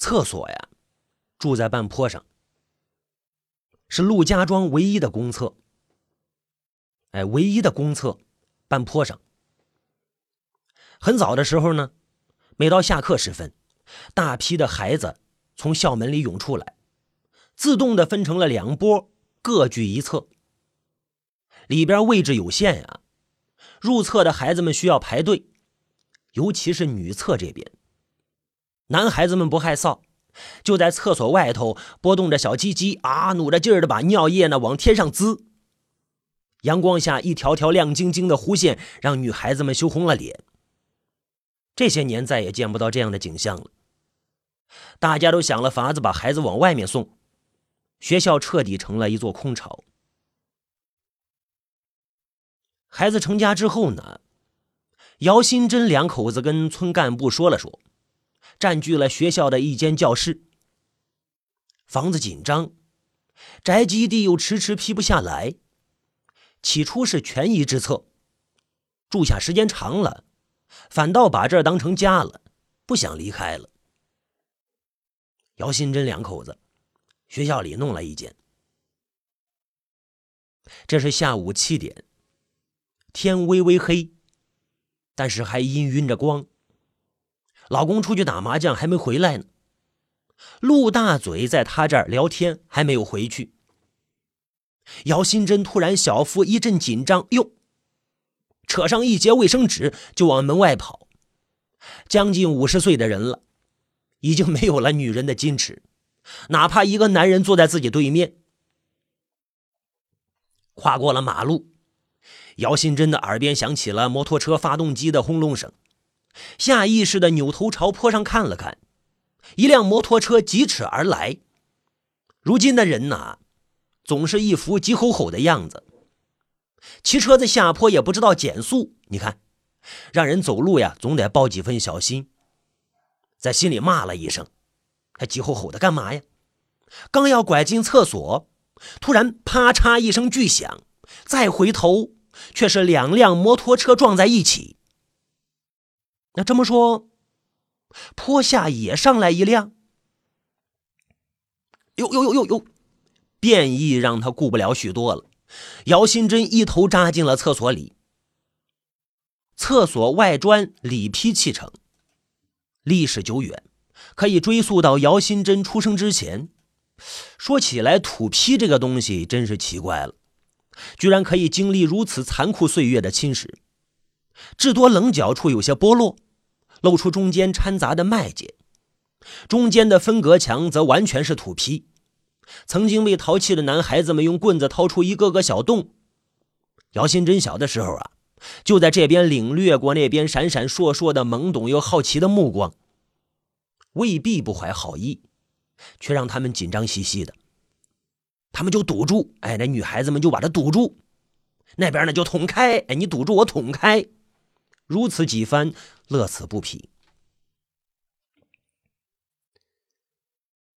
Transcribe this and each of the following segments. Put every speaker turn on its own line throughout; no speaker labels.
厕所呀，住在半坡上，是陆家庄唯一的公厕。哎，唯一的公厕，半坡上。很早的时候呢，每到下课时分，大批的孩子从校门里涌出来，自动的分成了两波，各据一侧。里边位置有限呀，入厕的孩子们需要排队，尤其是女厕这边。男孩子们不害臊，就在厕所外头拨动着小鸡鸡啊，努着劲儿的把尿液呢往天上滋。阳光下一条条亮晶晶的弧线，让女孩子们羞红了脸。这些年再也见不到这样的景象了。大家都想了法子把孩子往外面送，学校彻底成了一座空巢。孩子成家之后呢，姚新珍两口子跟村干部说了说。占据了学校的一间教室，房子紧张，宅基地又迟迟批不下来。起初是权宜之策，住下时间长了，反倒把这儿当成家了，不想离开了。姚新珍两口子，学校里弄了一间。这是下午七点，天微微黑，但是还氤氲着光。老公出去打麻将还没回来呢，陆大嘴在他这儿聊天还没有回去。姚新珍突然小腹一阵紧张，哟，扯上一截卫生纸就往门外跑。将近五十岁的人了，已经没有了女人的矜持，哪怕一个男人坐在自己对面。跨过了马路，姚新珍的耳边响起了摩托车发动机的轰隆声。下意识的扭头朝坡上看了看，一辆摩托车疾驰而来。如今的人呐，总是一副急吼吼的样子，骑车子下坡也不知道减速。你看，让人走路呀，总得抱几分小心。在心里骂了一声：“还急吼吼的干嘛呀？”刚要拐进厕所，突然啪嚓一声巨响，再回头，却是两辆摩托车撞在一起。这么说，坡下也上来一辆。呦呦呦呦呦！变异让他顾不了许多了。姚新珍一头扎进了厕所里。厕所外砖里坯砌成，历史久远，可以追溯到姚新珍出生之前。说起来，土坯这个东西真是奇怪了，居然可以经历如此残酷岁月的侵蚀。至多棱角处有些剥落，露出中间掺杂的麦秸；中间的分隔墙则完全是土坯。曾经被淘气的男孩子们用棍子掏出一个个小洞。姚新珍小的时候啊，就在这边领略过那边闪闪烁烁的懵懂又好奇的目光，未必不怀好意，却让他们紧张兮兮的。他们就堵住，哎，那女孩子们就把他堵住；那边呢就捅开，哎，你堵住我捅开。如此几番，乐此不疲。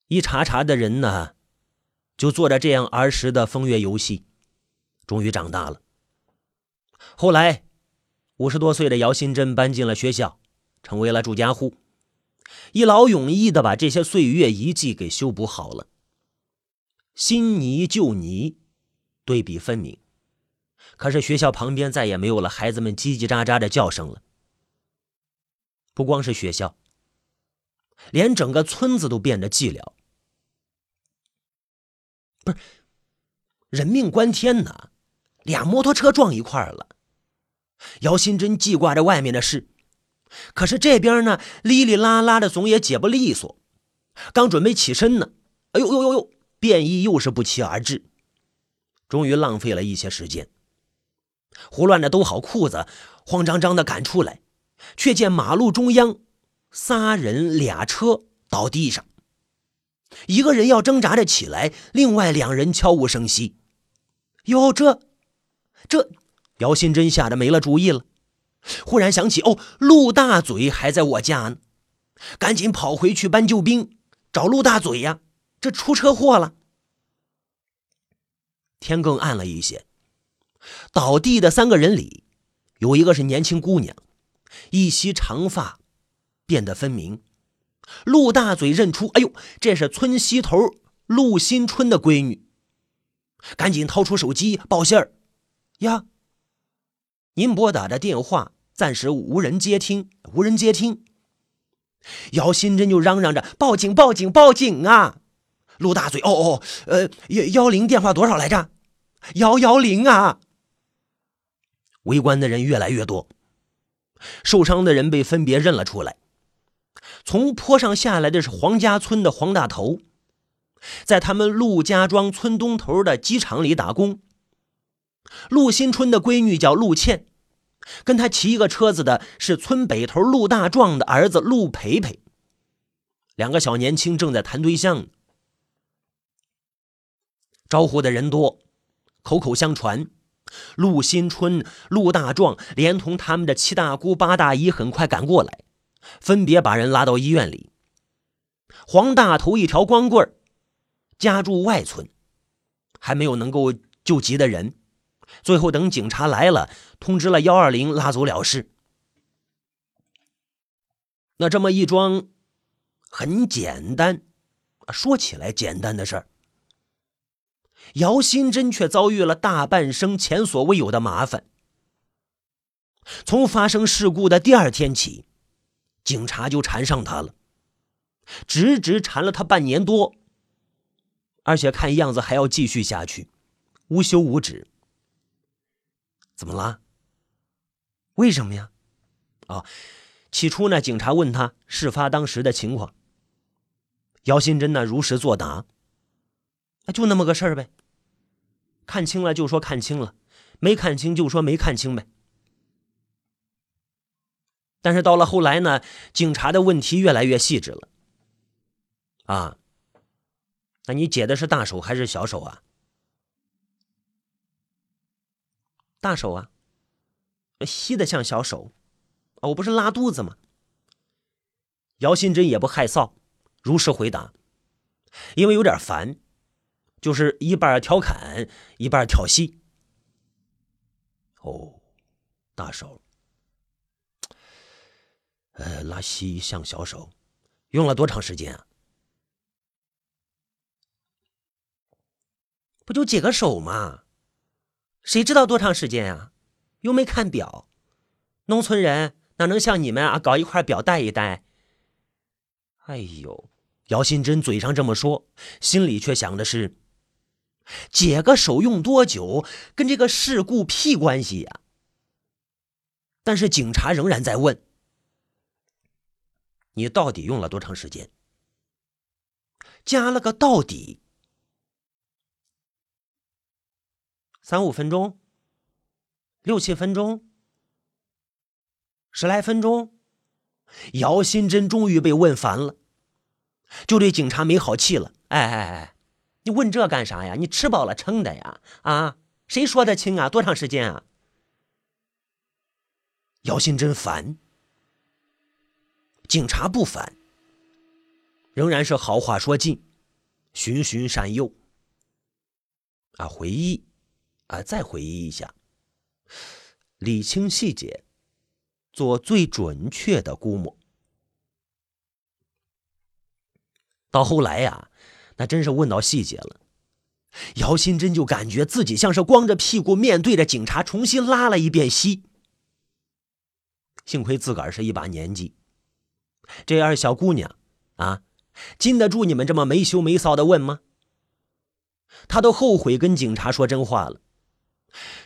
一茬茬的人呢，就做着这样儿时的风月游戏，终于长大了。后来，五十多岁的姚新珍搬进了学校，成为了住家户，一劳永逸的把这些岁月遗迹给修补好了。新泥旧泥，对比分明。可是学校旁边再也没有了孩子们叽叽喳喳的叫声了。不光是学校，连整个村子都变得寂寥。不是，人命关天呐，俩摩托车撞一块儿了。姚新珍记挂着外面的事，可是这边呢，哩哩啦啦的，总也解不利索。刚准备起身呢，哎呦呦呦呦，便衣又是不期而至，终于浪费了一些时间。胡乱的兜好裤子，慌张张的赶出来，却见马路中央，仨人俩车倒地上，一个人要挣扎着起来，另外两人悄无声息。哟，这，这，姚新珍吓得没了主意了。忽然想起，哦，陆大嘴还在我家呢，赶紧跑回去搬救兵，找陆大嘴呀，这出车祸了。天更暗了一些。倒地的三个人里，有一个是年轻姑娘，一袭长发，变得分明，陆大嘴认出，哎呦，这是村西头陆新春的闺女，赶紧掏出手机报信儿。呀，您拨打的电话暂时无人接听，无人接听。姚新珍就嚷嚷着：“报警！报警！报警啊！”陆大嘴，哦哦，呃，幺幺零电话多少来着？幺幺零啊！围观的人越来越多，受伤的人被分别认了出来。从坡上下来的是黄家村的黄大头，在他们陆家庄村东头的机场里打工。陆新春的闺女叫陆倩，跟他骑一个车子的是村北头陆大壮的儿子陆培培。两个小年轻正在谈对象。招呼的人多，口口相传，陆新春、陆大壮连同他们的七大姑八大姨很快赶过来。分别把人拉到医院里。黄大头一条光棍家住外村，还没有能够救急的人。最后等警察来了，通知了幺二零，拉走了事。那这么一桩很简单，说起来简单的事儿，姚新珍却遭遇了大半生前所未有的麻烦。从发生事故的第二天起。警察就缠上他了，直直缠了他半年多，而且看样子还要继续下去，无休无止。怎么了？为什么呀？啊，起初呢，警察问他事发当时的情况，姚新珍呢如实作答，就那么个事儿呗。看清了就说看清了，没看清就说没看清呗。但是到了后来呢，警察的问题越来越细致了。啊，那你解的是大手还是小手啊？大手啊，细的像小手。我不是拉肚子吗？姚新珍也不害臊，如实回答，因为有点烦，就是一半调侃，一半挑戏。哦，大手。呃，拉稀像小手，用了多长时间啊？不就解个手吗？谁知道多长时间啊？又没看表，农村人哪能像你们啊，搞一块表戴一戴？哎呦，姚新珍嘴上这么说，心里却想的是：解个手用多久，跟这个事故屁关系呀？但是警察仍然在问。你到底用了多长时间？加了个到底，三五分钟，六七分钟，十来分钟。姚新珍终于被问烦了，就对警察没好气了。哎哎哎，你问这干啥呀？你吃饱了撑的呀？啊，谁说的清啊？多长时间啊？姚新珍烦。警察不烦，仍然是好话说尽，循循善诱。啊，回忆，啊，再回忆一下，理清细节，做最准确的估摸。到后来呀，那真是问到细节了，姚新珍就感觉自己像是光着屁股面对着警察重新拉了一遍稀。幸亏自个儿是一把年纪。这二小姑娘，啊，禁得住你们这么没羞没臊的问吗？她都后悔跟警察说真话了，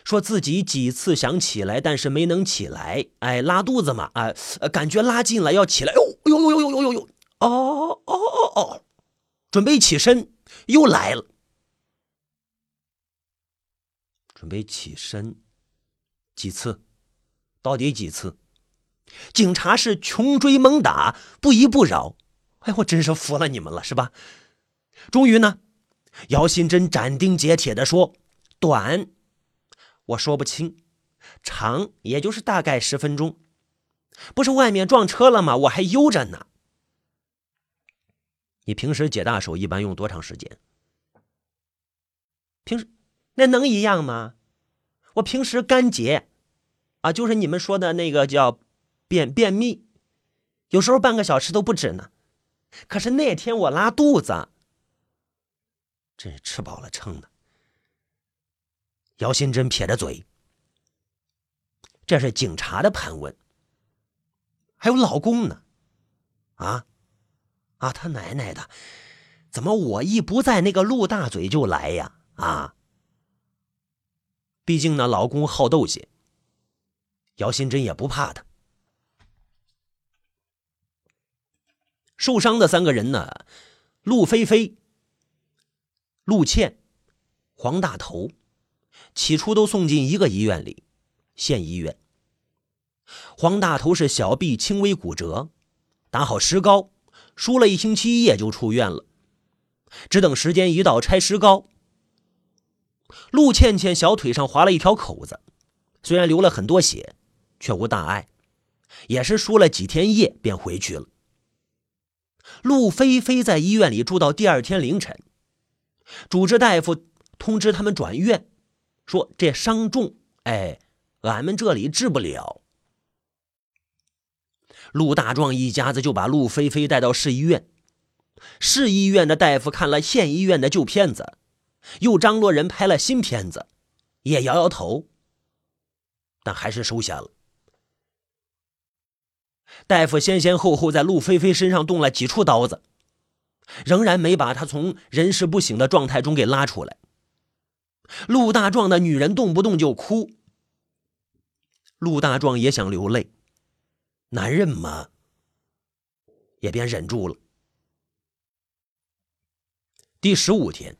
说自己几次想起来，但是没能起来。哎，拉肚子嘛，啊，感觉拉近了要起来。哟哟哟哟哟哟哟！哦哦哦哦！准备起身，又来了。准备起身，几次？到底几次？警察是穷追猛打，不依不饶。哎，我真是服了你们了，是吧？终于呢，姚新珍斩钉截铁的说：“短，我说不清；长，也就是大概十分钟。不是外面撞车了吗？我还悠着呢。你平时解大手一般用多长时间？平时那能一样吗？我平时干解，啊，就是你们说的那个叫。”便便秘，有时候半个小时都不止呢。可是那天我拉肚子，真是吃饱了撑的。姚新珍撇着嘴，这是警察的盘问。还有老公呢，啊，啊，他奶奶的，怎么我一不在，那个陆大嘴就来呀？啊，毕竟呢老公好斗些，姚新珍也不怕他。受伤的三个人呢，陆飞飞、陆倩、黄大头，起初都送进一个医院里，县医院。黄大头是小臂轻微骨折，打好石膏，输了一星期液就出院了。只等时间一到拆石膏，陆倩倩小腿上划了一条口子，虽然流了很多血，却无大碍，也是输了几天液便回去了。陆菲菲在医院里住到第二天凌晨，主治大夫通知他们转院，说这伤重，哎，俺们这里治不了。陆大壮一家子就把陆飞飞带到市医院，市医院的大夫看了县医院的旧片子，又张罗人拍了新片子，也摇摇头，但还是收下了。大夫先先后后在陆飞飞身上动了几处刀子，仍然没把他从人事不省的状态中给拉出来。陆大壮的女人动不动就哭，陆大壮也想流泪。男人嘛，也便忍住了。第十五天，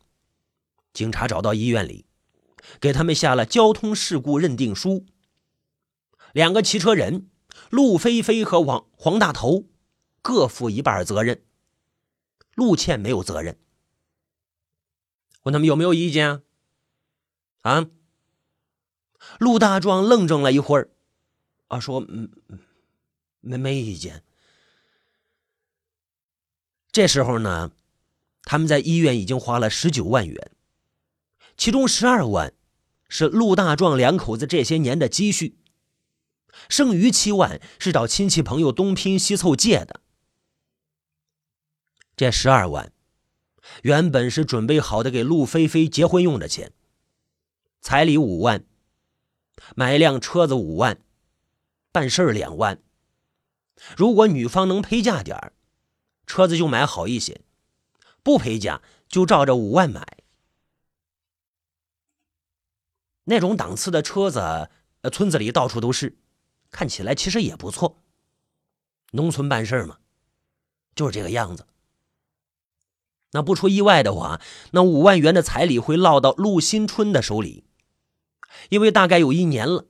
警察找到医院里，给他们下了交通事故认定书。两个骑车人陆飞飞和王黄大头各负一半责任，陆倩没有责任。问他们有没有意见？啊？陆大壮愣怔了一会儿，啊，说嗯。没没意见。这时候呢，他们在医院已经花了十九万元，其中十二万是陆大壮两口子这些年的积蓄，剩余七万是找亲戚朋友东拼西凑借的。这十二万原本是准备好的给陆菲菲结婚用的钱，彩礼五万，买一辆车子五万，办事两万。如果女方能陪嫁点儿车子就买好一些；不陪嫁，就照着五万买。那种档次的车子，村子里到处都是，看起来其实也不错。农村办事嘛，就是这个样子。那不出意外的话，那五万元的彩礼会落到陆新春的手里，因为大概有一年了，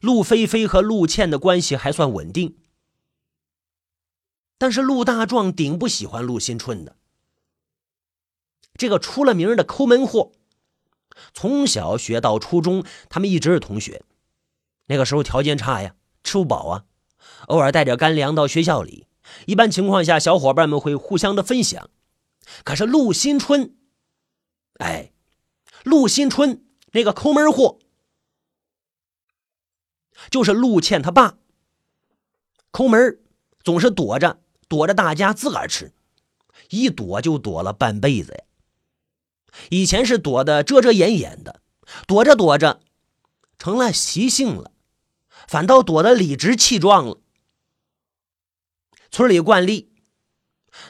陆菲菲和陆倩的关系还算稳定。但是陆大壮顶不喜欢陆新春的这个出了名的抠门货。从小学到初中，他们一直是同学。那个时候条件差呀，吃不饱啊，偶尔带点干粮到学校里。一般情况下，小伙伴们会互相的分享。可是陆新春，哎，陆新春那个抠门货，就是陆倩他爸，抠门总是躲着。躲着大家自个儿吃，一躲就躲了半辈子呀。以前是躲得遮遮掩掩的，躲着躲着，成了习性了，反倒躲得理直气壮了。村里惯例，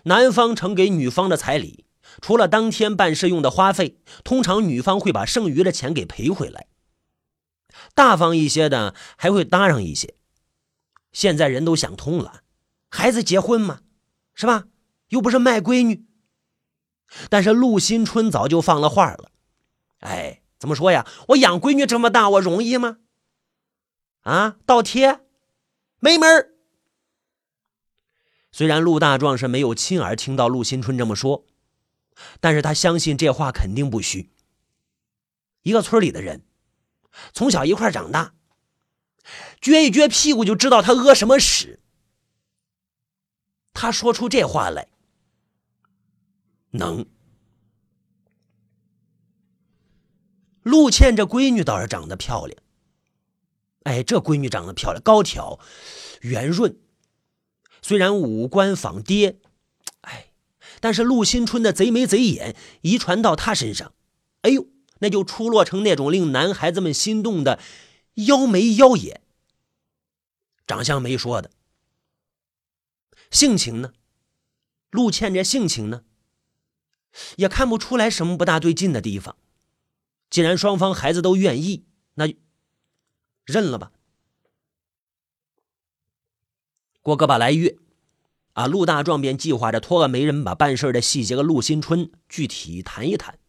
男方呈给女方的彩礼，除了当天办事用的花费，通常女方会把剩余的钱给赔回来。大方一些的还会搭上一些。现在人都想通了。孩子结婚嘛，是吧？又不是卖闺女。但是陆新春早就放了话了，哎，怎么说呀？我养闺女这么大，我容易吗？啊，倒贴，没门儿。虽然陆大壮是没有亲耳听到陆新春这么说，但是他相信这话肯定不虚。一个村里的人，从小一块长大，撅一撅屁股就知道他屙什么屎。他说出这话来，能。陆倩这闺女倒是长得漂亮，哎，这闺女长得漂亮，高挑、圆润，虽然五官仿爹，哎但是陆新春的贼眉贼眼遗传到她身上，哎呦，那就出落成那种令男孩子们心动的妖眉妖眼。长相没说的，性情呢？陆倩这性情呢，也看不出来什么不大对劲的地方。既然双方孩子都愿意，那认了吧。过个把来月，啊，陆大壮便计划着托个媒人把办事的细节和陆新春具体谈一谈。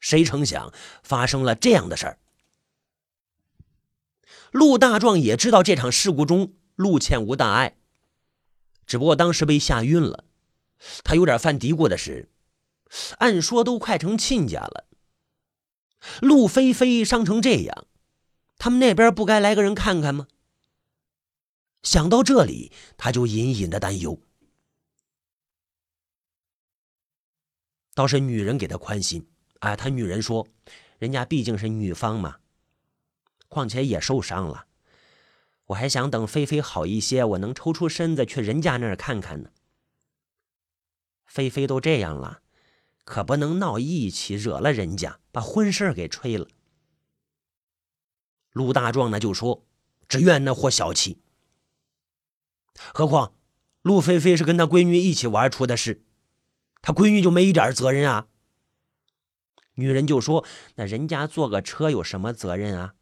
谁成想发生了这样的事儿。陆大壮也知道这场事故中陆倩无大碍，只不过当时被吓晕了。他有点犯嘀咕的是，按说都快成亲家了，陆菲菲伤成这样，他们那边不该来个人看看吗？想到这里，他就隐隐的担忧。倒是女人给他宽心，哎，他女人说，人家毕竟是女方嘛，况且也受伤了，我还想等菲菲好一些，我能抽出身子去人家那儿看看呢。菲菲都这样了，可不能闹义气，惹了人家，把婚事给吹了。陆大壮呢就说，只怨那货小气。何况，陆菲菲是跟他闺女一起玩出的事，他闺女就没一点责任啊。女人就说：“那人家坐个车有什么责任啊？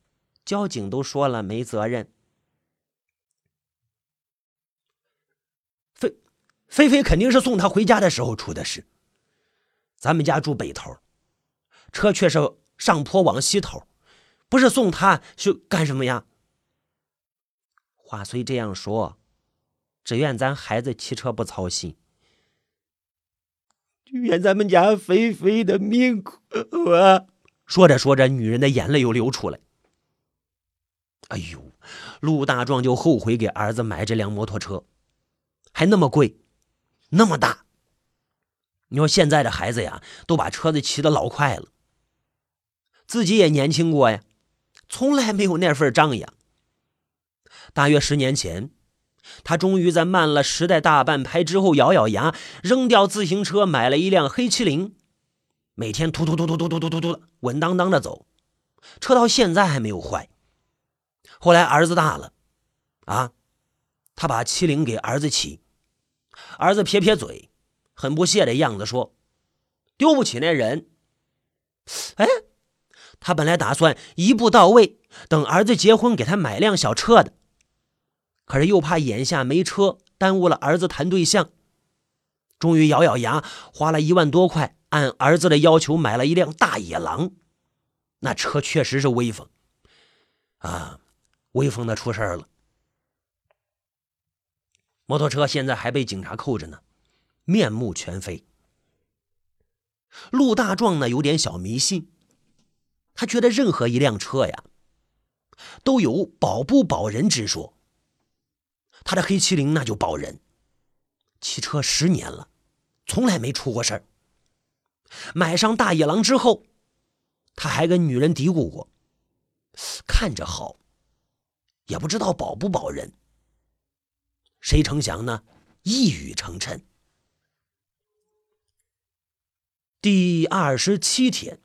交警都说了没责任。”菲菲菲肯定是送他回家的时候出的事。咱们家住北头，车却是上坡往西头，不是送他去干什么呀？话虽这样说。只愿咱孩子骑车不操心，愿咱们家菲菲的命苦啊！说着说着，女人的眼泪又流出来。哎呦，陆大壮就后悔给儿子买这辆摩托车，还那么贵，那么大。你说现在的孩子呀，都把车子骑得老快了，自己也年轻过呀，从来没有那份张扬。大约十年前。他终于在慢了时代大半拍之后，咬咬牙扔掉自行车，买了一辆黑麒麟，每天突突突突突突突突突稳当当的走，车到现在还没有坏。后来儿子大了，啊，他把麒麟给儿子骑，儿子撇撇嘴，很不屑的样子说：“丢不起那人。”哎，他本来打算一步到位，等儿子结婚给他买辆小车的。可是又怕眼下没车耽误了儿子谈对象，终于咬咬牙，花了一万多块，按儿子的要求买了一辆大野狼。那车确实是威风，啊，威风的出事了。摩托车现在还被警察扣着呢，面目全非。陆大壮呢有点小迷信，他觉得任何一辆车呀，都有保不保人之说。他的黑麒麟那就保人，骑车十年了，从来没出过事儿。买上大野狼之后，他还跟女人嘀咕过，看着好，也不知道保不保人。谁成想呢？一语成谶。第二十七天，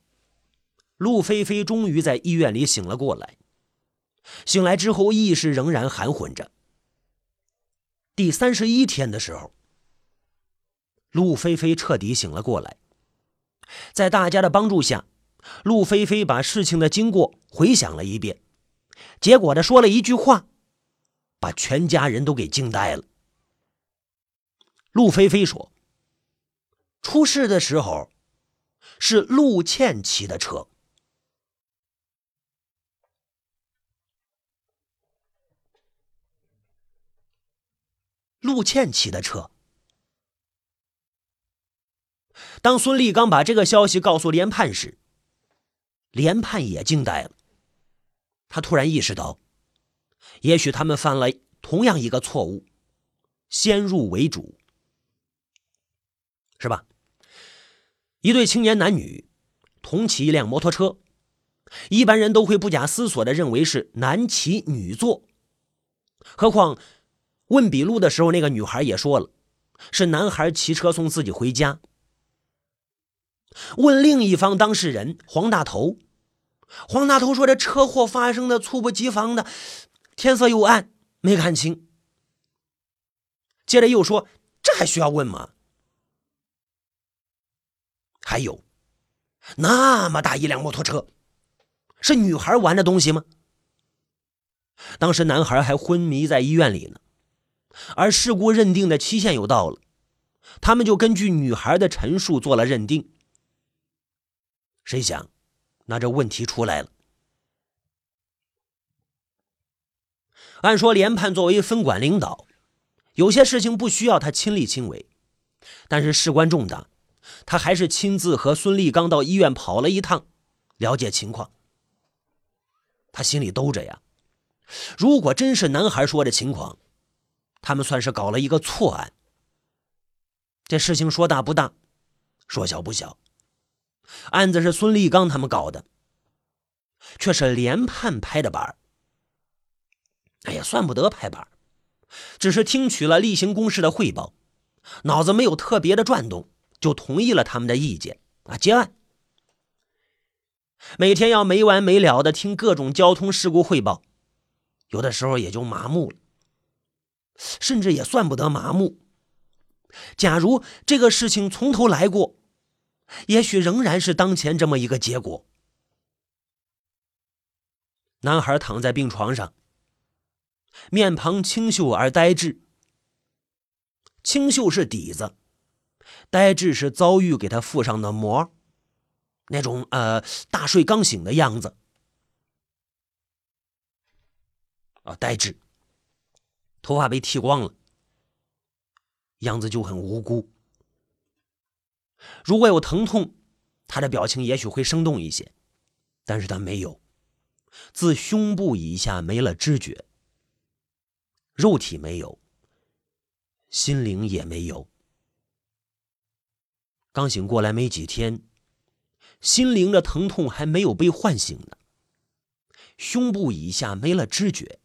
陆菲菲终于在医院里醒了过来。醒来之后，意识仍然含混着。第三十一天的时候，陆菲菲彻底醒了过来。在大家的帮助下，陆菲菲把事情的经过回想了一遍，结果的说了一句话，把全家人都给惊呆了。陆菲菲说：“出事的时候，是陆倩骑的车。”陆倩骑的车。当孙立刚把这个消息告诉连判时，连判也惊呆了。他突然意识到，也许他们犯了同样一个错误，先入为主，是吧？一对青年男女同骑一辆摩托车，一般人都会不假思索的认为是男骑女坐，何况。问笔录的时候，那个女孩也说了，是男孩骑车送自己回家。问另一方当事人黄大头，黄大头说：“这车祸发生的猝不及防的，天色又暗，没看清。”接着又说：“这还需要问吗？还有，那么大一辆摩托车，是女孩玩的东西吗？”当时男孩还昏迷在医院里呢，而事故认定的期限又到了，他们就根据女孩的陈述做了认定。谁想，那这问题出来了。按说连判作为分管领导，有些事情不需要他亲力亲为，但是事关重大，他还是亲自和孙立刚到医院跑了一趟，了解情况。他心里兜着呀。如果真是男孩说的情况，他们算是搞了一个错案。这事情说大不大，说小不小。案子是孙立刚他们搞的，却是连判拍的板哎呀，算不得拍板只是听取了例行公事的汇报，脑子没有特别的转动，就同意了他们的意见啊，结案。每天要没完没了的听各种交通事故汇报。有的时候也就麻木了，甚至也算不得麻木。假如这个事情从头来过，也许仍然是当前这么一个结果。男孩躺在病床上，面庞清秀而呆滞。清秀是底子，呆滞是遭遇给他附上的膜，那种呃大睡刚醒的样子。啊，呆滞，头发被剃光了，样子就很无辜。如果有疼痛，他的表情也许会生动一些，但是他没有，自胸部以下没了知觉，肉体没有，心灵也没有。刚醒过来没几天，心灵的疼痛还没有被唤醒呢，胸部以下没了知觉。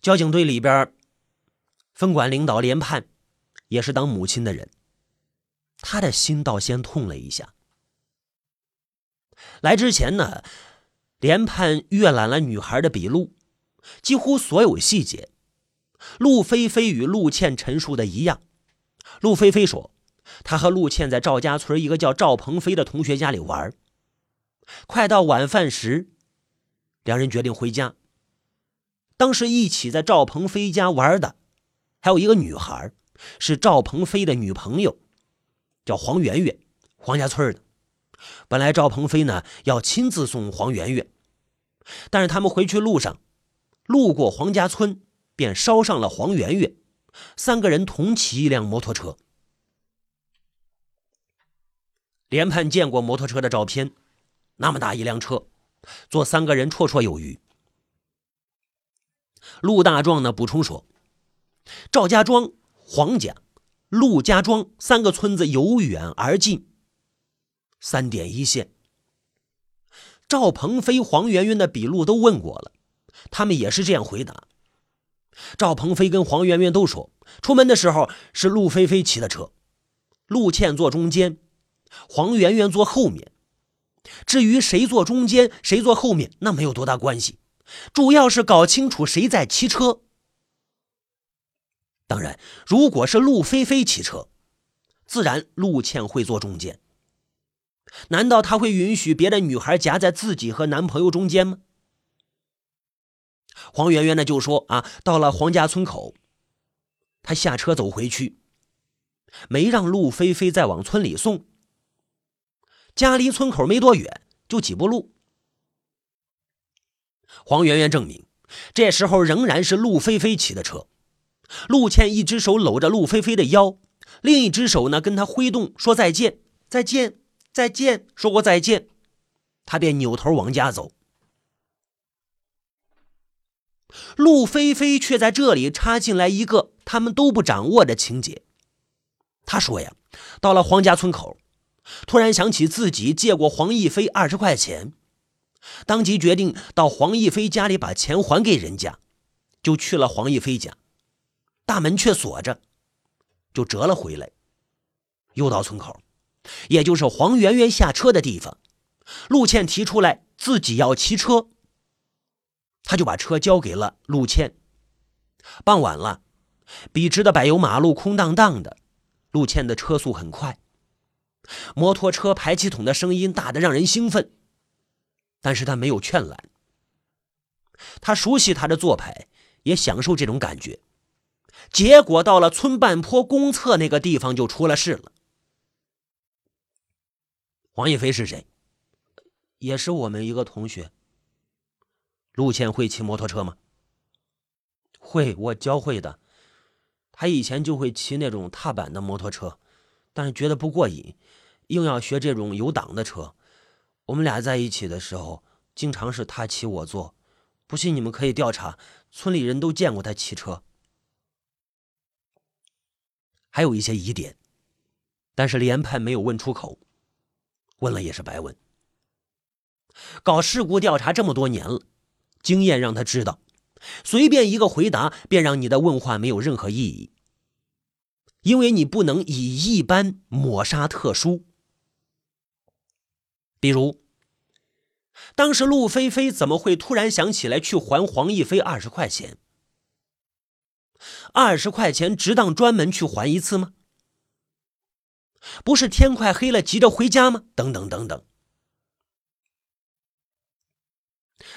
交警队里边，分管领导连判，也是当母亲的人，他的心倒先痛了一下。来之前呢，连判阅览了女孩的笔录，几乎所有细节，陆菲菲与陆倩陈述的一样。陆菲菲说，她和陆倩在赵家村一个叫赵鹏飞的同学家里玩，快到晚饭时，两人决定回家。当时一起在赵鹏飞家玩的，还有一个女孩，是赵鹏飞的女朋友，叫黄圆圆，黄家村的。本来赵鹏飞呢要亲自送黄圆圆，但是他们回去路上，路过黄家村，便捎上了黄圆圆，三个人同骑一辆摩托车。连判见过摩托车的照片，那么大一辆车，坐三个人绰绰有余。陆大壮呢补充说：“赵家庄、黄家、陆家庄三个村子由远而近，三点一线。赵鹏飞、黄媛媛的笔录都问过了，他们也是这样回答。赵鹏飞跟黄媛媛都说，出门的时候是陆菲菲骑的车，陆倩坐中间，黄媛媛坐后面。至于谁坐中间，谁坐后面，那没有多大关系。”主要是搞清楚谁在骑车。当然，如果是陆菲菲骑车，自然陆倩会坐中间。难道他会允许别的女孩夹在自己和男朋友中间吗？黄圆圆呢就说：“啊，到了黄家村口，他下车走回去，没让陆菲菲再往村里送。家离村口没多远，就几步路。”黄圆圆证明，这时候仍然是陆菲菲骑的车。陆倩一只手搂着陆菲菲的腰，另一只手呢跟她挥动说再见，再见，再见，说过再见，他便扭头往家走。陆菲菲却在这里插进来一个他们都不掌握的情节。她说呀，到了黄家村口，突然想起自己借过黄义飞二十块钱。当即决定到黄义飞家里把钱还给人家，就去了黄义飞家，大门却锁着，就折了回来。又到村口，也就是黄圆圆下车的地方，陆倩提出来自己要骑车，他就把车交给了陆倩。傍晚了，笔直的柏油马路空荡荡的，陆倩的车速很快，摩托车排气筒的声音大得让人兴奋，但是他没有劝拦。他熟悉他的做派，也享受这种感觉。结果到了村半坡公厕那个地方，就出了事了。黄一飞是谁？也是我们一个同学。陆倩会骑摩托车吗？会，我教会的。他以前就会骑那种踏板的摩托车，但是觉得不过瘾，硬要学这种有档的车。我们俩在一起的时候，经常是他骑我坐。不信你们可以调查，村里人都见过他骑车。还有一些疑点，但是连判没有问出口，问了也是白问。搞事故调查这么多年了，经验让他知道，随便一个回答便让你的问话没有任何意义，因为你不能以一般抹杀特殊。比如。当时陆菲菲怎么会突然想起来去还黄逸飞二十块钱？二十块钱值当专门去还一次吗？不是天快黑了急着回家吗？等等等等。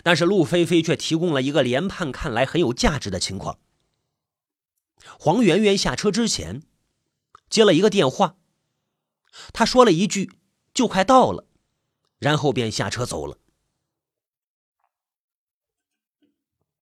但是陆菲菲却提供了一个连判看来很有价值的情况：黄媛媛下车之前接了一个电话，她说了一句“就快到了”，然后便下车走了。